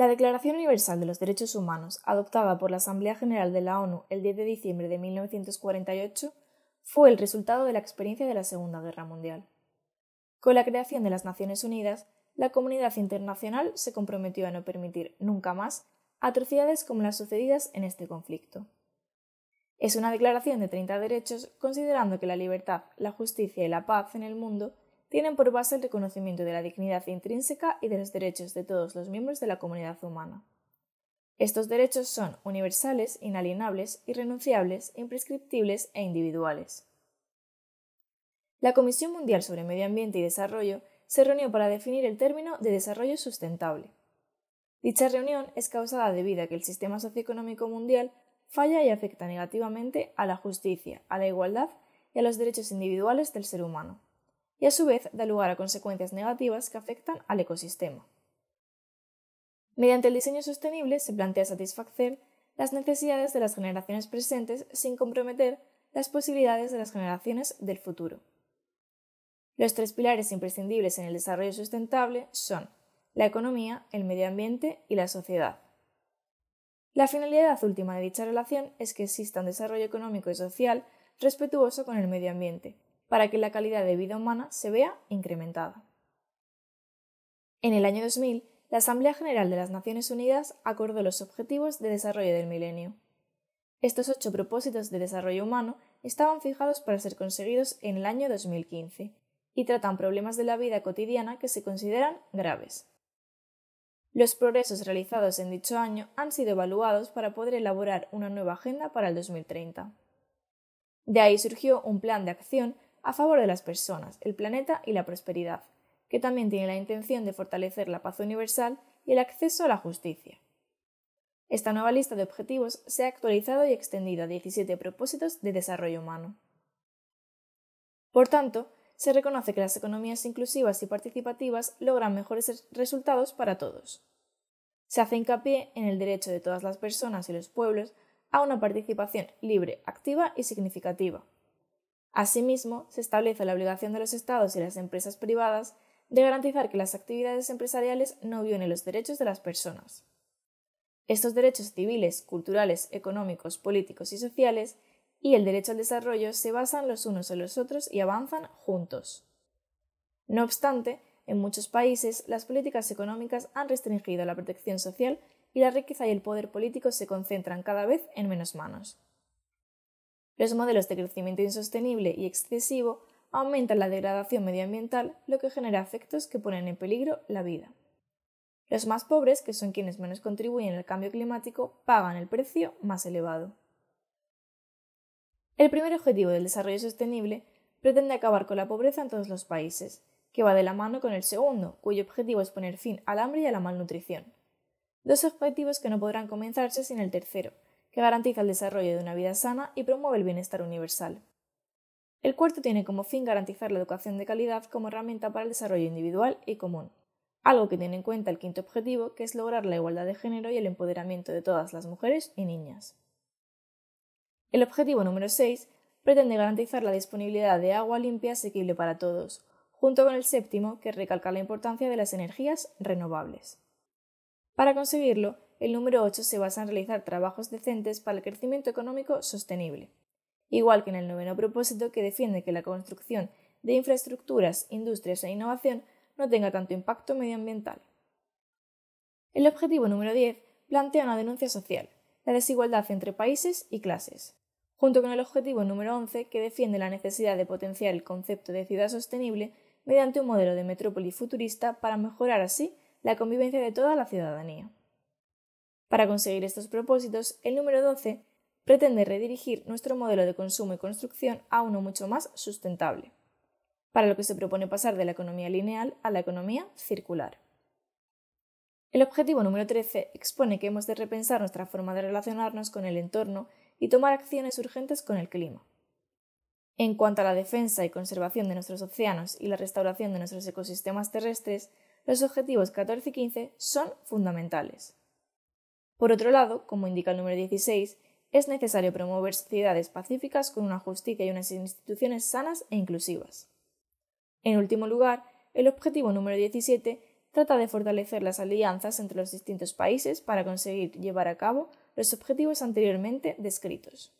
La Declaración Universal de los Derechos Humanos, adoptada por la Asamblea General de la ONU el 10 de diciembre de 1948, fue el resultado de la experiencia de la Segunda Guerra Mundial. Con la creación de las Naciones Unidas, la comunidad internacional se comprometió a no permitir nunca más atrocidades como las sucedidas en este conflicto. Es una declaración de 30 derechos considerando que la libertad, la justicia y la paz en el mundo tienen por base el reconocimiento de la dignidad intrínseca y de los derechos de todos los miembros de la comunidad humana. Estos derechos son universales, inalienables, irrenunciables, imprescriptibles e individuales. La Comisión Mundial sobre Medio Ambiente y Desarrollo se reunió para definir el término de desarrollo sustentable. Dicha reunión es causada debido a que el sistema socioeconómico mundial falla y afecta negativamente a la justicia, a la igualdad y a los derechos individuales del ser humano, y a su vez da lugar a consecuencias negativas que afectan al ecosistema. Mediante el diseño sostenible se plantea satisfacer las necesidades de las generaciones presentes sin comprometer las posibilidades de las generaciones del futuro. Los tres pilares imprescindibles en el desarrollo sustentable son la economía, el medio ambiente y la sociedad. La finalidad última de dicha relación es que exista un desarrollo económico y social respetuoso con el medio ambiente, para que la calidad de vida humana se vea incrementada. En el año 2000, la Asamblea General de las Naciones Unidas acordó los Objetivos de Desarrollo del Milenio. Estos ocho propósitos de desarrollo humano estaban fijados para ser conseguidos en el año 2015 y tratan problemas de la vida cotidiana que se consideran graves. Los progresos realizados en dicho año han sido evaluados para poder elaborar una nueva agenda para el 2030. De ahí surgió un plan de acción a favor de las personas, el planeta y la prosperidad, que también tiene la intención de fortalecer la paz universal y el acceso a la justicia. Esta nueva lista de objetivos se ha actualizado y extendido a 17 propósitos de desarrollo humano. Por tanto, se reconoce que las economías inclusivas y participativas logran mejores resultados para todos. Se hace hincapié en el derecho de todas las personas y los pueblos a una participación libre, activa y significativa. Asimismo, se establece la obligación de los Estados y las empresas privadas de garantizar que las actividades empresariales no violen los derechos de las personas. Estos derechos civiles, culturales, económicos, políticos y sociales y el derecho al desarrollo se basan los unos en los otros y avanzan juntos. No obstante, en muchos países las políticas económicas han restringido la protección social y la riqueza y el poder político se concentran cada vez en menos manos. Los modelos de crecimiento insostenible y excesivo aumentan la degradación medioambiental, lo que genera efectos que ponen en peligro la vida. Los más pobres, que son quienes menos contribuyen al cambio climático, pagan el precio más elevado. El primer objetivo del desarrollo sostenible pretende acabar con la pobreza en todos los países, que va de la mano con el segundo, cuyo objetivo es poner fin al hambre y a la malnutrición. Dos objetivos que no podrán comenzarse sin el tercero, que garantiza el desarrollo de una vida sana y promueve el bienestar universal. El cuarto tiene como fin garantizar la educación de calidad como herramienta para el desarrollo individual y común, algo que tiene en cuenta el quinto objetivo, que es lograr la igualdad de género y el empoderamiento de todas las mujeres y niñas. El objetivo número 6 pretende garantizar la disponibilidad de agua limpia asequible para todos, junto con el séptimo, que recalca la importancia de las energías renovables. Para conseguirlo, el número 8 se basa en realizar trabajos decentes para el crecimiento económico sostenible, igual que en el noveno propósito que defiende que la construcción de infraestructuras, industrias e innovación no tenga tanto impacto medioambiental. El objetivo número 10 plantea una denuncia social, la desigualdad entre países y clases, junto con el objetivo número 11 que defiende la necesidad de potenciar el concepto de ciudad sostenible mediante un modelo de metrópoli futurista para mejorar así la convivencia de toda la ciudadanía. Para conseguir estos propósitos, el número 12 pretende redirigir nuestro modelo de consumo y construcción a uno mucho más sustentable, para lo que se propone pasar de la economía lineal a la economía circular. El objetivo número 13 expone que hemos de repensar nuestra forma de relacionarnos con el entorno y tomar acciones urgentes con el clima. En cuanto a la defensa y conservación de nuestros océanos y la restauración de nuestros ecosistemas terrestres, los objetivos 14 y 15 son fundamentales. Por otro lado, como indica el número 16, es necesario promover sociedades pacíficas con una justicia y unas instituciones sanas e inclusivas. En último lugar, el objetivo número 17 trata de fortalecer las alianzas entre los distintos países para conseguir llevar a cabo los objetivos anteriormente descritos.